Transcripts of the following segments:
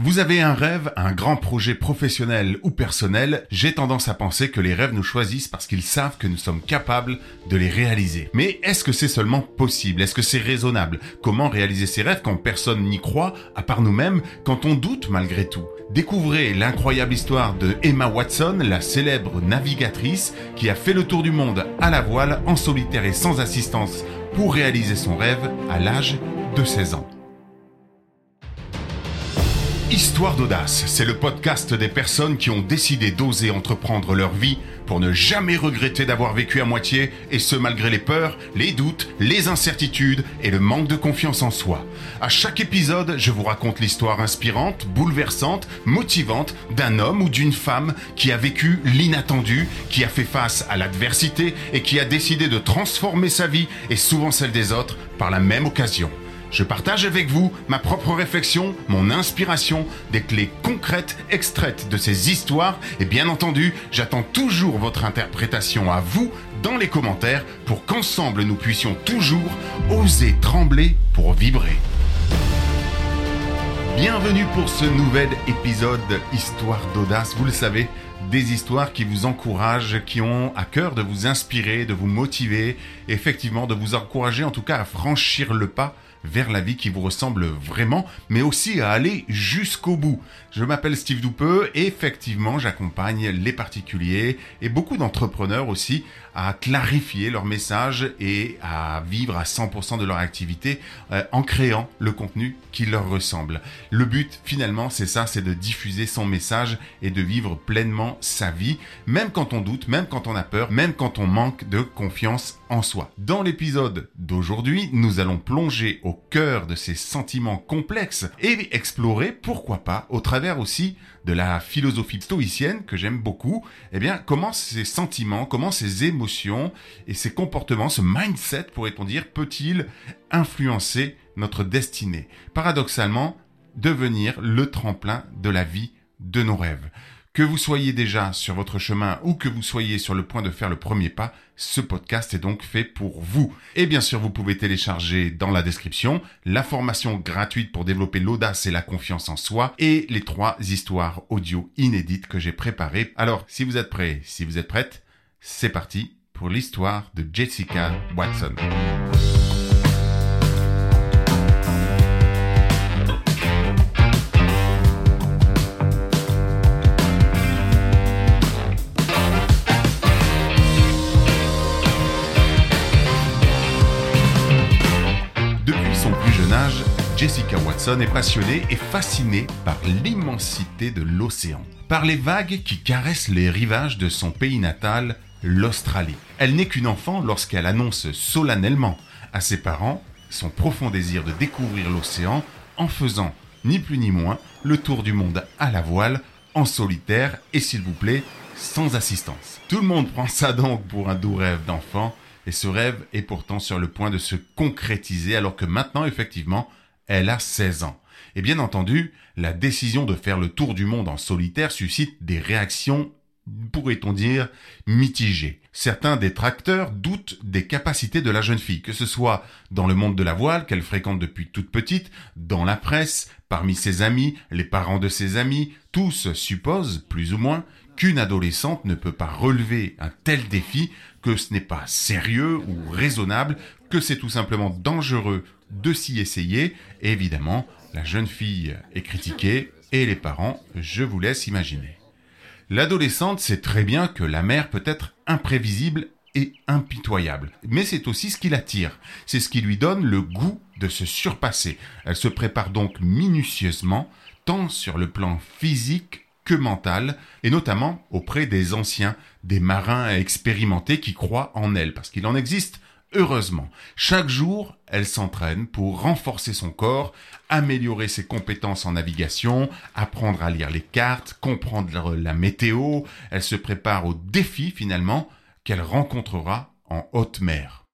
Vous avez un rêve, un grand projet professionnel ou personnel, j'ai tendance à penser que les rêves nous choisissent parce qu'ils savent que nous sommes capables de les réaliser. Mais est-ce que c'est seulement possible? Est-ce que c'est raisonnable? Comment réaliser ces rêves quand personne n'y croit, à part nous-mêmes, quand on doute malgré tout? Découvrez l'incroyable histoire de Emma Watson, la célèbre navigatrice qui a fait le tour du monde à la voile, en solitaire et sans assistance pour réaliser son rêve à l'âge de 16 ans. Histoire d'audace, c'est le podcast des personnes qui ont décidé d'oser entreprendre leur vie pour ne jamais regretter d'avoir vécu à moitié, et ce malgré les peurs, les doutes, les incertitudes et le manque de confiance en soi. À chaque épisode, je vous raconte l'histoire inspirante, bouleversante, motivante d'un homme ou d'une femme qui a vécu l'inattendu, qui a fait face à l'adversité et qui a décidé de transformer sa vie et souvent celle des autres par la même occasion. Je partage avec vous ma propre réflexion, mon inspiration, des clés concrètes extraites de ces histoires et bien entendu, j'attends toujours votre interprétation à vous dans les commentaires pour qu'ensemble nous puissions toujours oser trembler pour vibrer. Bienvenue pour ce nouvel épisode Histoire d'audace. Vous le savez, des histoires qui vous encouragent, qui ont à cœur de vous inspirer, de vous motiver, effectivement de vous encourager en tout cas à franchir le pas vers la vie qui vous ressemble vraiment, mais aussi à aller jusqu'au bout. Je m'appelle Steve Doupeux et effectivement j'accompagne les particuliers et beaucoup d'entrepreneurs aussi à clarifier leur message et à vivre à 100% de leur activité euh, en créant le contenu qui leur ressemble. Le but finalement c'est ça, c'est de diffuser son message et de vivre pleinement sa vie, même quand on doute, même quand on a peur, même quand on manque de confiance en soi. Dans l'épisode d'aujourd'hui, nous allons plonger cœur de ces sentiments complexes et explorer, pourquoi pas, au travers aussi de la philosophie stoïcienne que j'aime beaucoup, eh bien, comment ces sentiments, comment ces émotions et ces comportements, ce mindset, pourrait-on dire, peut-il influencer notre destinée? Paradoxalement, devenir le tremplin de la vie de nos rêves. Que vous soyez déjà sur votre chemin ou que vous soyez sur le point de faire le premier pas, ce podcast est donc fait pour vous. Et bien sûr, vous pouvez télécharger dans la description la formation gratuite pour développer l'audace et la confiance en soi et les trois histoires audio inédites que j'ai préparées. Alors, si vous êtes prêts, si vous êtes prête, c'est parti pour l'histoire de Jessica Watson. Jessica Watson est passionnée et fascinée par l'immensité de l'océan, par les vagues qui caressent les rivages de son pays natal, l'Australie. Elle n'est qu'une enfant lorsqu'elle annonce solennellement à ses parents son profond désir de découvrir l'océan en faisant, ni plus ni moins, le tour du monde à la voile, en solitaire et s'il vous plaît, sans assistance. Tout le monde prend ça donc pour un doux rêve d'enfant, et ce rêve est pourtant sur le point de se concrétiser alors que maintenant, effectivement, elle a 16 ans. Et bien entendu, la décision de faire le tour du monde en solitaire suscite des réactions, pourrait-on dire, mitigées. Certains détracteurs doutent des capacités de la jeune fille, que ce soit dans le monde de la voile qu'elle fréquente depuis toute petite, dans la presse, parmi ses amis, les parents de ses amis, tous supposent, plus ou moins, qu'une adolescente ne peut pas relever un tel défi, que ce n'est pas sérieux ou raisonnable, que c'est tout simplement dangereux de s'y essayer. évidemment, la jeune fille est critiquée et les parents, je vous laisse imaginer. L'adolescente sait très bien que la mère peut être imprévisible et impitoyable. Mais c'est aussi ce qui l'attire. C'est ce qui lui donne le goût de se surpasser. Elle se prépare donc minutieusement, tant sur le plan physique que mental, et notamment auprès des anciens, des marins expérimentés qui croient en elle, parce qu'il en existe Heureusement, chaque jour, elle s'entraîne pour renforcer son corps, améliorer ses compétences en navigation, apprendre à lire les cartes, comprendre la météo, elle se prépare au défi finalement qu'elle rencontrera en haute mer.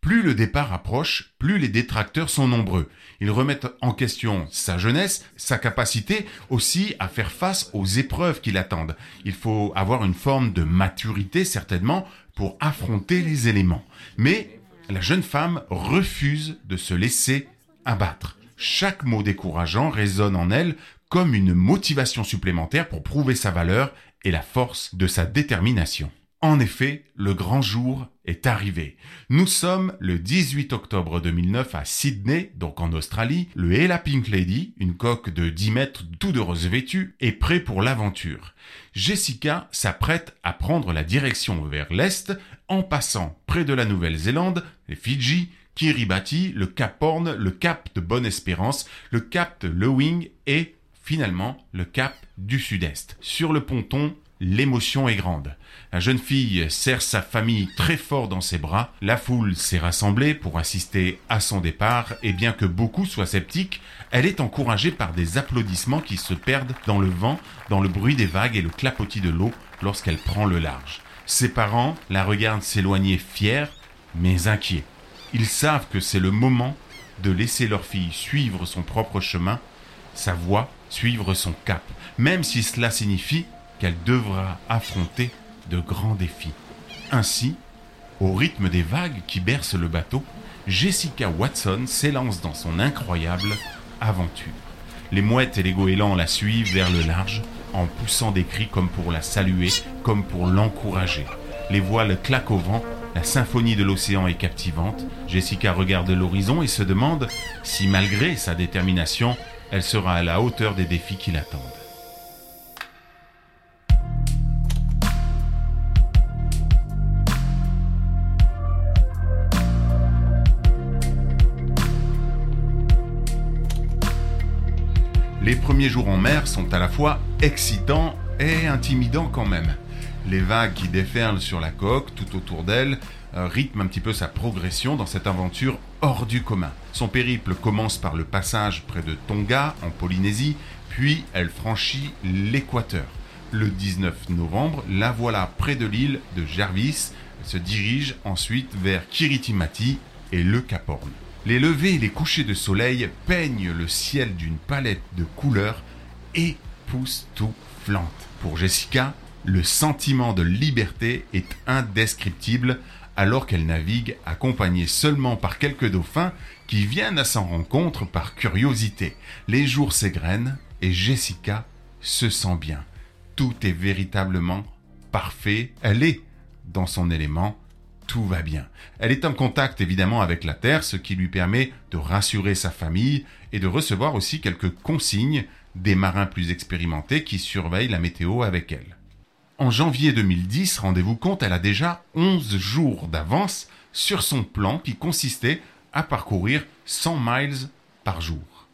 Plus le départ approche, plus les détracteurs sont nombreux. Ils remettent en question sa jeunesse, sa capacité aussi à faire face aux épreuves qui l'attendent. Il faut avoir une forme de maturité certainement pour affronter les éléments. Mais la jeune femme refuse de se laisser abattre. Chaque mot décourageant résonne en elle comme une motivation supplémentaire pour prouver sa valeur et la force de sa détermination. En effet, le grand jour est arrivé. Nous sommes le 18 octobre 2009 à Sydney, donc en Australie. Le Ella Pink Lady, une coque de 10 mètres tout de rose vêtue, est prêt pour l'aventure. Jessica s'apprête à prendre la direction vers l'est en passant près de la Nouvelle-Zélande, les Fidji, Kiribati, le Cap Horn, le Cap de Bonne-Espérance, le Cap de Lewing et finalement le Cap du Sud-Est. Sur le ponton, l'émotion est grande. La jeune fille serre sa famille très fort dans ses bras, la foule s'est rassemblée pour assister à son départ, et bien que beaucoup soient sceptiques, elle est encouragée par des applaudissements qui se perdent dans le vent, dans le bruit des vagues et le clapotis de l'eau lorsqu'elle prend le large. Ses parents la regardent s'éloigner fiers, mais inquiets. Ils savent que c'est le moment de laisser leur fille suivre son propre chemin, sa voie, suivre son cap, même si cela signifie qu'elle devra affronter de grands défis. Ainsi, au rythme des vagues qui bercent le bateau, Jessica Watson s'élance dans son incroyable aventure. Les mouettes et les goélands la suivent vers le large en poussant des cris comme pour la saluer, comme pour l'encourager. Les voiles claquent au vent, la symphonie de l'océan est captivante. Jessica regarde l'horizon et se demande si malgré sa détermination, elle sera à la hauteur des défis qui l'attendent. Les premiers jours en mer sont à la fois excitants et intimidants quand même. Les vagues qui déferlent sur la coque tout autour d'elle euh, rythment un petit peu sa progression dans cette aventure hors du commun. Son périple commence par le passage près de Tonga en Polynésie, puis elle franchit l'équateur. Le 19 novembre, la voilà près de l'île de Jarvis. Elle se dirige ensuite vers Kiritimati et le Cap Horn. Les levées et les couchers de soleil peignent le ciel d'une palette de couleurs époustouflantes. Pour Jessica, le sentiment de liberté est indescriptible alors qu'elle navigue accompagnée seulement par quelques dauphins qui viennent à sa rencontre par curiosité. Les jours s'égrènent et Jessica se sent bien. Tout est véritablement parfait. Elle est dans son élément tout va bien. Elle est en contact évidemment avec la Terre, ce qui lui permet de rassurer sa famille et de recevoir aussi quelques consignes des marins plus expérimentés qui surveillent la météo avec elle. En janvier 2010, rendez-vous compte, elle a déjà 11 jours d'avance sur son plan qui consistait à parcourir 100 miles par jour.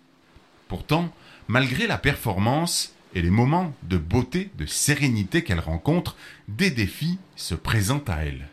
Pourtant, malgré la performance et les moments de beauté, de sérénité qu'elle rencontre, des défis se présentent à elle.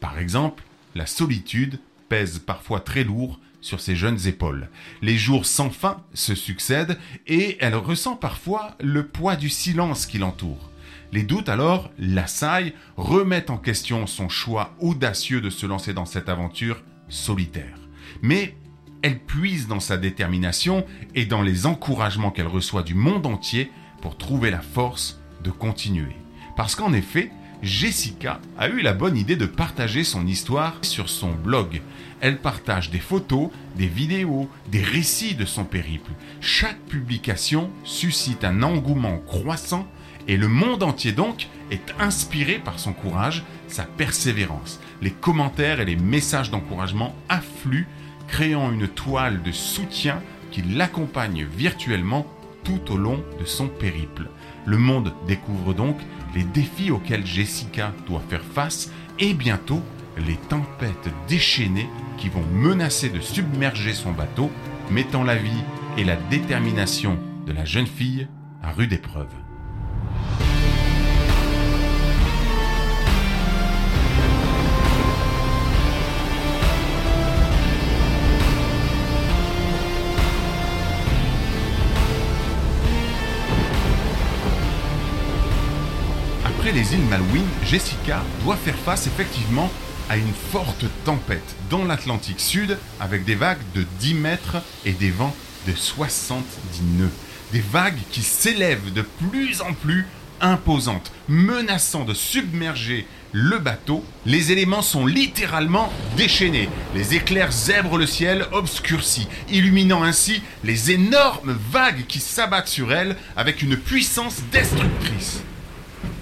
Par exemple, la solitude pèse parfois très lourd sur ses jeunes épaules. Les jours sans fin se succèdent et elle ressent parfois le poids du silence qui l'entoure. Les doutes alors l'assaillent, remettent en question son choix audacieux de se lancer dans cette aventure solitaire. Mais elle puise dans sa détermination et dans les encouragements qu'elle reçoit du monde entier pour trouver la force de continuer. Parce qu'en effet, Jessica a eu la bonne idée de partager son histoire sur son blog. Elle partage des photos, des vidéos, des récits de son périple. Chaque publication suscite un engouement croissant et le monde entier donc est inspiré par son courage, sa persévérance. Les commentaires et les messages d'encouragement affluent, créant une toile de soutien qui l'accompagne virtuellement tout au long de son périple. Le monde découvre donc les défis auxquels Jessica doit faire face et bientôt les tempêtes déchaînées qui vont menacer de submerger son bateau, mettant la vie et la détermination de la jeune fille à rude épreuve. Les îles Malouines, Jessica doit faire face effectivement à une forte tempête dans l'Atlantique Sud avec des vagues de 10 mètres et des vents de 70 nœuds. Des vagues qui s'élèvent de plus en plus imposantes, menaçant de submerger le bateau, les éléments sont littéralement déchaînés. Les éclairs zèbrent le ciel obscurci, illuminant ainsi les énormes vagues qui s'abattent sur elle avec une puissance destructrice.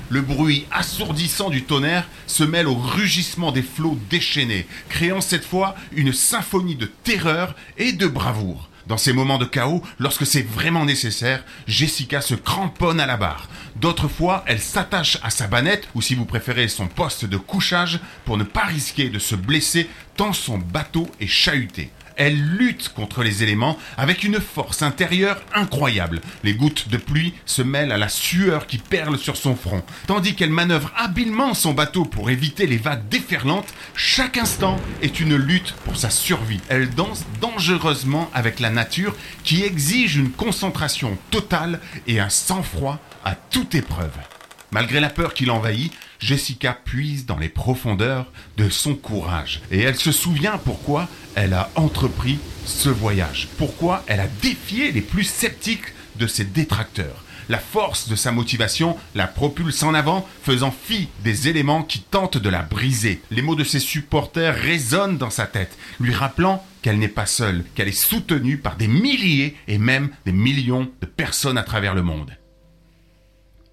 Le bruit assourdissant du tonnerre se mêle au rugissement des flots déchaînés, créant cette fois une symphonie de terreur et de bravoure. Dans ces moments de chaos, lorsque c'est vraiment nécessaire, Jessica se cramponne à la barre. D'autres fois, elle s'attache à sa banette, ou si vous préférez son poste de couchage, pour ne pas risquer de se blesser tant son bateau est chahuté. Elle lutte contre les éléments avec une force intérieure incroyable. Les gouttes de pluie se mêlent à la sueur qui perle sur son front. Tandis qu'elle manœuvre habilement son bateau pour éviter les vagues déferlantes, chaque instant est une lutte pour sa survie. Elle danse dangereusement avec la nature qui exige une concentration totale et un sang-froid à toute épreuve. Malgré la peur qui l'envahit, Jessica puise dans les profondeurs de son courage. Et elle se souvient pourquoi elle a entrepris ce voyage. Pourquoi elle a défié les plus sceptiques de ses détracteurs. La force de sa motivation la propulse en avant, faisant fi des éléments qui tentent de la briser. Les mots de ses supporters résonnent dans sa tête, lui rappelant qu'elle n'est pas seule, qu'elle est soutenue par des milliers et même des millions de personnes à travers le monde.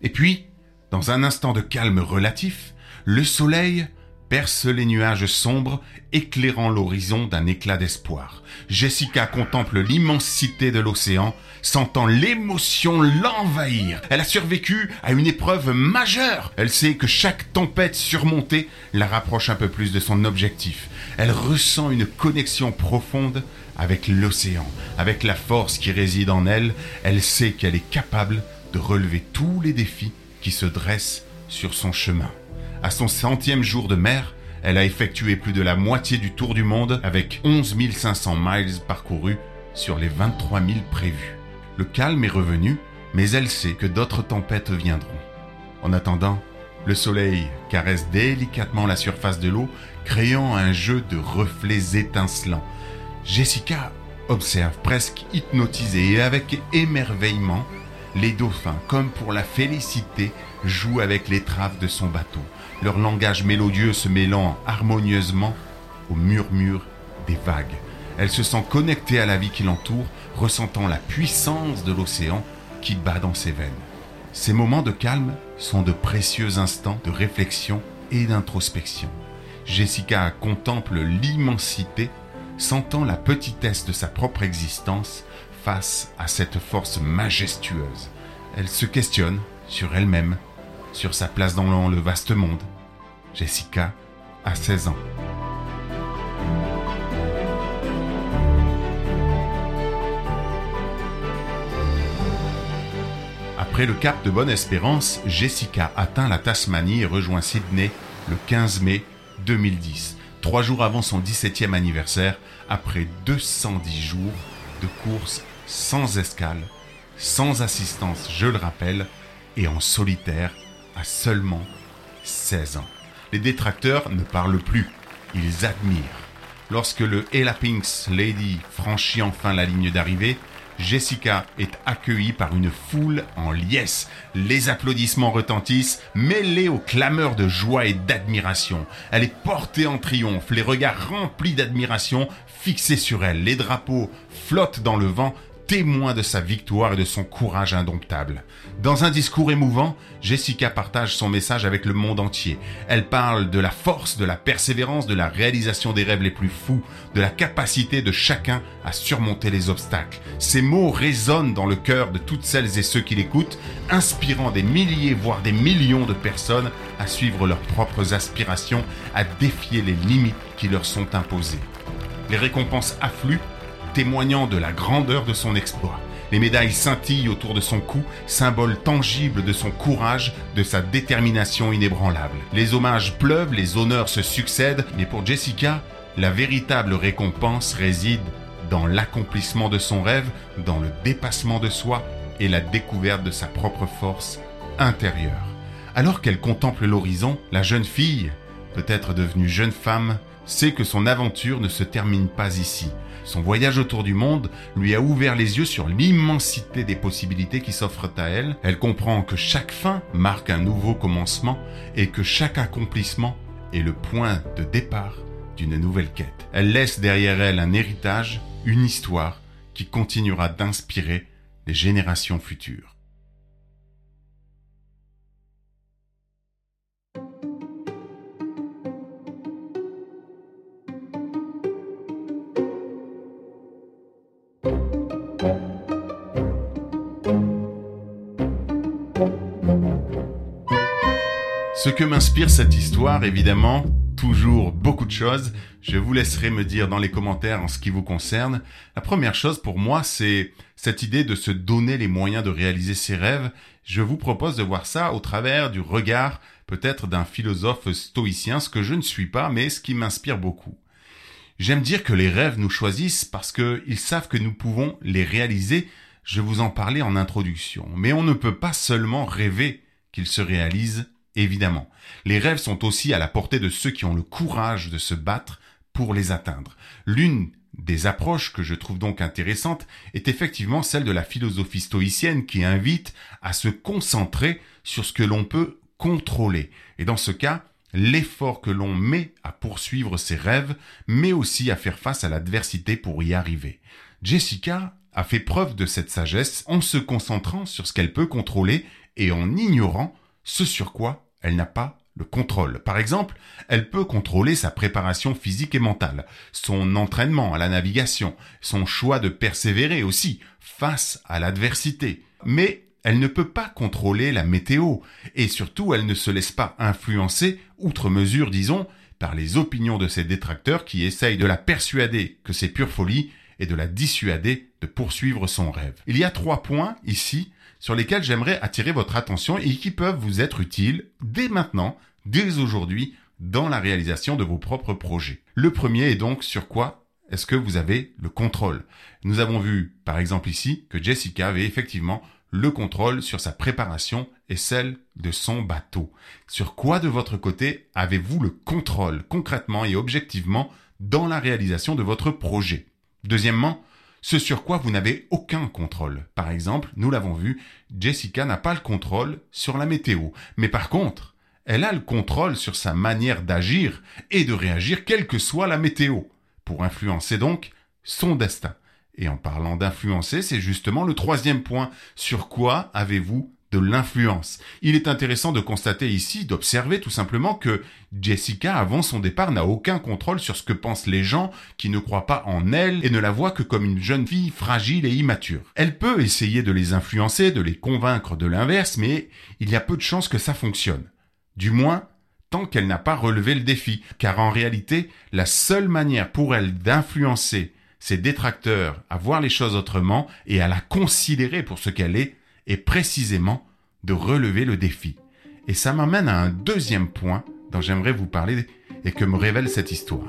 Et puis, dans un instant de calme relatif, le soleil perce les nuages sombres, éclairant l'horizon d'un éclat d'espoir. Jessica contemple l'immensité de l'océan, sentant l'émotion l'envahir. Elle a survécu à une épreuve majeure. Elle sait que chaque tempête surmontée la rapproche un peu plus de son objectif. Elle ressent une connexion profonde avec l'océan, avec la force qui réside en elle. Elle sait qu'elle est capable de relever tous les défis qui se dresse sur son chemin. À son centième jour de mer, elle a effectué plus de la moitié du tour du monde avec 11 500 miles parcourus sur les 23 000 prévus. Le calme est revenu, mais elle sait que d'autres tempêtes viendront. En attendant, le soleil caresse délicatement la surface de l'eau, créant un jeu de reflets étincelants. Jessica observe presque hypnotisée et avec émerveillement les dauphins, comme pour la félicité, jouent avec l'étrave de son bateau, leur langage mélodieux se mêlant harmonieusement au murmure des vagues. Elle se sent connectée à la vie qui l'entoure, ressentant la puissance de l'océan qui bat dans ses veines. Ces moments de calme sont de précieux instants de réflexion et d'introspection. Jessica contemple l'immensité, sentant la petitesse de sa propre existence face à cette force majestueuse. Elle se questionne sur elle-même, sur sa place dans le vaste monde. Jessica a 16 ans. Après le cap de Bonne-Espérance, Jessica atteint la Tasmanie et rejoint Sydney le 15 mai 2010, trois jours avant son 17e anniversaire, après 210 jours de course sans escale, sans assistance, je le rappelle, et en solitaire à seulement 16 ans. Les détracteurs ne parlent plus, ils admirent. Lorsque le Ella Pinks Lady franchit enfin la ligne d'arrivée, Jessica est accueillie par une foule en liesse. Les applaudissements retentissent, mêlés aux clameurs de joie et d'admiration. Elle est portée en triomphe, les regards remplis d'admiration fixés sur elle. Les drapeaux flottent dans le vent, témoin de sa victoire et de son courage indomptable. Dans un discours émouvant, Jessica partage son message avec le monde entier. Elle parle de la force, de la persévérance, de la réalisation des rêves les plus fous, de la capacité de chacun à surmonter les obstacles. Ces mots résonnent dans le cœur de toutes celles et ceux qui l'écoutent, inspirant des milliers, voire des millions de personnes à suivre leurs propres aspirations, à défier les limites qui leur sont imposées. Les récompenses affluent témoignant de la grandeur de son exploit. Les médailles scintillent autour de son cou, symbole tangible de son courage, de sa détermination inébranlable. Les hommages pleuvent, les honneurs se succèdent, mais pour Jessica, la véritable récompense réside dans l'accomplissement de son rêve, dans le dépassement de soi et la découverte de sa propre force intérieure. Alors qu'elle contemple l'horizon, la jeune fille, peut-être devenue jeune femme, sait que son aventure ne se termine pas ici. Son voyage autour du monde lui a ouvert les yeux sur l'immensité des possibilités qui s'offrent à elle. Elle comprend que chaque fin marque un nouveau commencement et que chaque accomplissement est le point de départ d'une nouvelle quête. Elle laisse derrière elle un héritage, une histoire qui continuera d'inspirer les générations futures. Ce que m'inspire cette histoire, évidemment, toujours beaucoup de choses. Je vous laisserai me dire dans les commentaires en ce qui vous concerne. La première chose pour moi, c'est cette idée de se donner les moyens de réaliser ses rêves. Je vous propose de voir ça au travers du regard peut-être d'un philosophe stoïcien, ce que je ne suis pas, mais ce qui m'inspire beaucoup. J'aime dire que les rêves nous choisissent parce qu'ils savent que nous pouvons les réaliser. Je vous en parlais en introduction. Mais on ne peut pas seulement rêver qu'ils se réalisent Évidemment, les rêves sont aussi à la portée de ceux qui ont le courage de se battre pour les atteindre. L'une des approches que je trouve donc intéressante est effectivement celle de la philosophie stoïcienne qui invite à se concentrer sur ce que l'on peut contrôler. Et dans ce cas, l'effort que l'on met à poursuivre ses rêves, mais aussi à faire face à l'adversité pour y arriver. Jessica a fait preuve de cette sagesse en se concentrant sur ce qu'elle peut contrôler et en ignorant ce sur quoi elle n'a pas le contrôle. Par exemple, elle peut contrôler sa préparation physique et mentale, son entraînement à la navigation, son choix de persévérer aussi face à l'adversité. Mais elle ne peut pas contrôler la météo, et surtout elle ne se laisse pas influencer, outre mesure disons, par les opinions de ses détracteurs qui essayent de la persuader que c'est pure folie et de la dissuader de poursuivre son rêve. Il y a trois points ici sur lesquels j'aimerais attirer votre attention et qui peuvent vous être utiles dès maintenant, dès aujourd'hui, dans la réalisation de vos propres projets. Le premier est donc sur quoi est-ce que vous avez le contrôle? Nous avons vu, par exemple ici, que Jessica avait effectivement le contrôle sur sa préparation et celle de son bateau. Sur quoi de votre côté avez-vous le contrôle concrètement et objectivement dans la réalisation de votre projet? Deuxièmement, ce sur quoi vous n'avez aucun contrôle. Par exemple, nous l'avons vu, Jessica n'a pas le contrôle sur la météo, mais par contre, elle a le contrôle sur sa manière d'agir et de réagir quelle que soit la météo, pour influencer donc son destin. Et en parlant d'influencer, c'est justement le troisième point. Sur quoi avez-vous de l'influence. Il est intéressant de constater ici, d'observer tout simplement que Jessica, avant son départ, n'a aucun contrôle sur ce que pensent les gens qui ne croient pas en elle et ne la voient que comme une jeune fille fragile et immature. Elle peut essayer de les influencer, de les convaincre de l'inverse, mais il y a peu de chances que ça fonctionne. Du moins, tant qu'elle n'a pas relevé le défi, car en réalité, la seule manière pour elle d'influencer ses détracteurs à voir les choses autrement et à la considérer pour ce qu'elle est, est précisément de relever le défi. Et ça m'amène à un deuxième point dont j'aimerais vous parler et que me révèle cette histoire.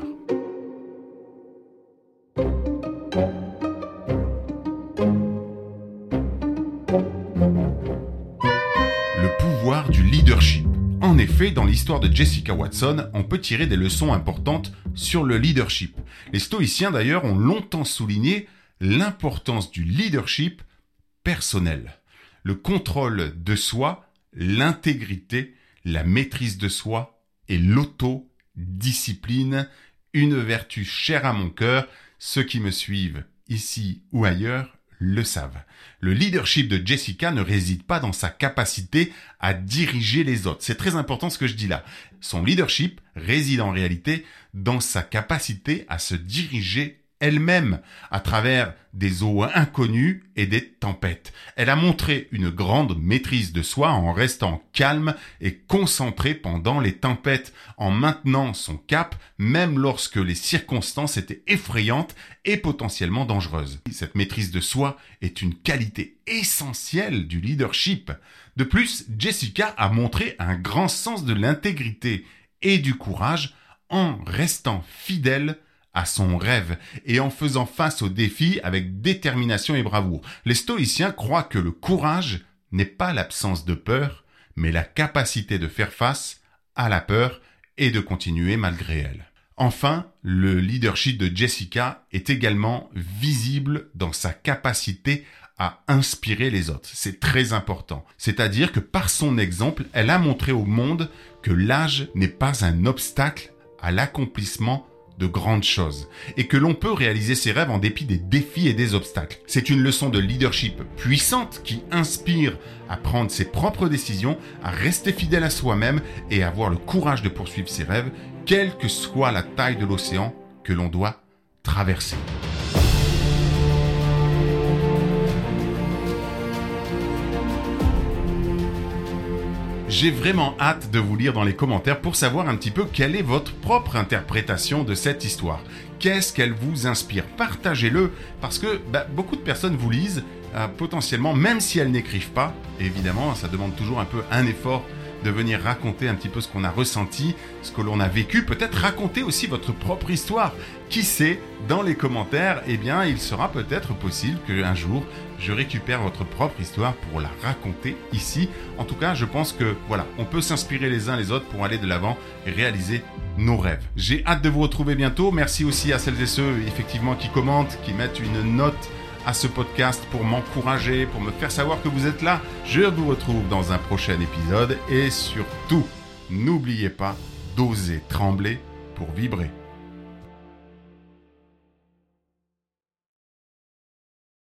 Le pouvoir du leadership. En effet, dans l'histoire de Jessica Watson, on peut tirer des leçons importantes sur le leadership. Les stoïciens d'ailleurs ont longtemps souligné l'importance du leadership personnel le contrôle de soi, l'intégrité, la maîtrise de soi et l'autodiscipline, une vertu chère à mon cœur, ceux qui me suivent ici ou ailleurs le savent. Le leadership de Jessica ne réside pas dans sa capacité à diriger les autres. C'est très important ce que je dis là. Son leadership réside en réalité dans sa capacité à se diriger elle-même à travers des eaux inconnues et des tempêtes. Elle a montré une grande maîtrise de soi en restant calme et concentrée pendant les tempêtes, en maintenant son cap même lorsque les circonstances étaient effrayantes et potentiellement dangereuses. Cette maîtrise de soi est une qualité essentielle du leadership. De plus, Jessica a montré un grand sens de l'intégrité et du courage en restant fidèle à son rêve et en faisant face aux défis avec détermination et bravoure. Les stoïciens croient que le courage n'est pas l'absence de peur, mais la capacité de faire face à la peur et de continuer malgré elle. Enfin, le leadership de Jessica est également visible dans sa capacité à inspirer les autres. C'est très important. C'est-à-dire que par son exemple, elle a montré au monde que l'âge n'est pas un obstacle à l'accomplissement de grandes choses et que l'on peut réaliser ses rêves en dépit des défis et des obstacles. C'est une leçon de leadership puissante qui inspire à prendre ses propres décisions, à rester fidèle à soi-même et à avoir le courage de poursuivre ses rêves, quelle que soit la taille de l'océan que l'on doit traverser. J'ai vraiment hâte de vous lire dans les commentaires pour savoir un petit peu quelle est votre propre interprétation de cette histoire. Qu'est-ce qu'elle vous inspire? Partagez-le parce que bah, beaucoup de personnes vous lisent euh, potentiellement, même si elles n'écrivent pas. évidemment, ça demande toujours un peu un effort de venir raconter un petit peu ce qu'on a ressenti, ce que l'on a vécu, peut-être raconter aussi votre propre histoire. Qui sait, dans les commentaires, eh bien, il sera peut-être possible qu'un jour, je récupère votre propre histoire pour la raconter ici. En tout cas, je pense que, voilà, on peut s'inspirer les uns les autres pour aller de l'avant et réaliser nos rêves. J'ai hâte de vous retrouver bientôt. Merci aussi à celles et ceux, effectivement, qui commentent, qui mettent une note à ce podcast pour m'encourager, pour me faire savoir que vous êtes là. Je vous retrouve dans un prochain épisode et surtout, n'oubliez pas d'oser trembler pour vibrer.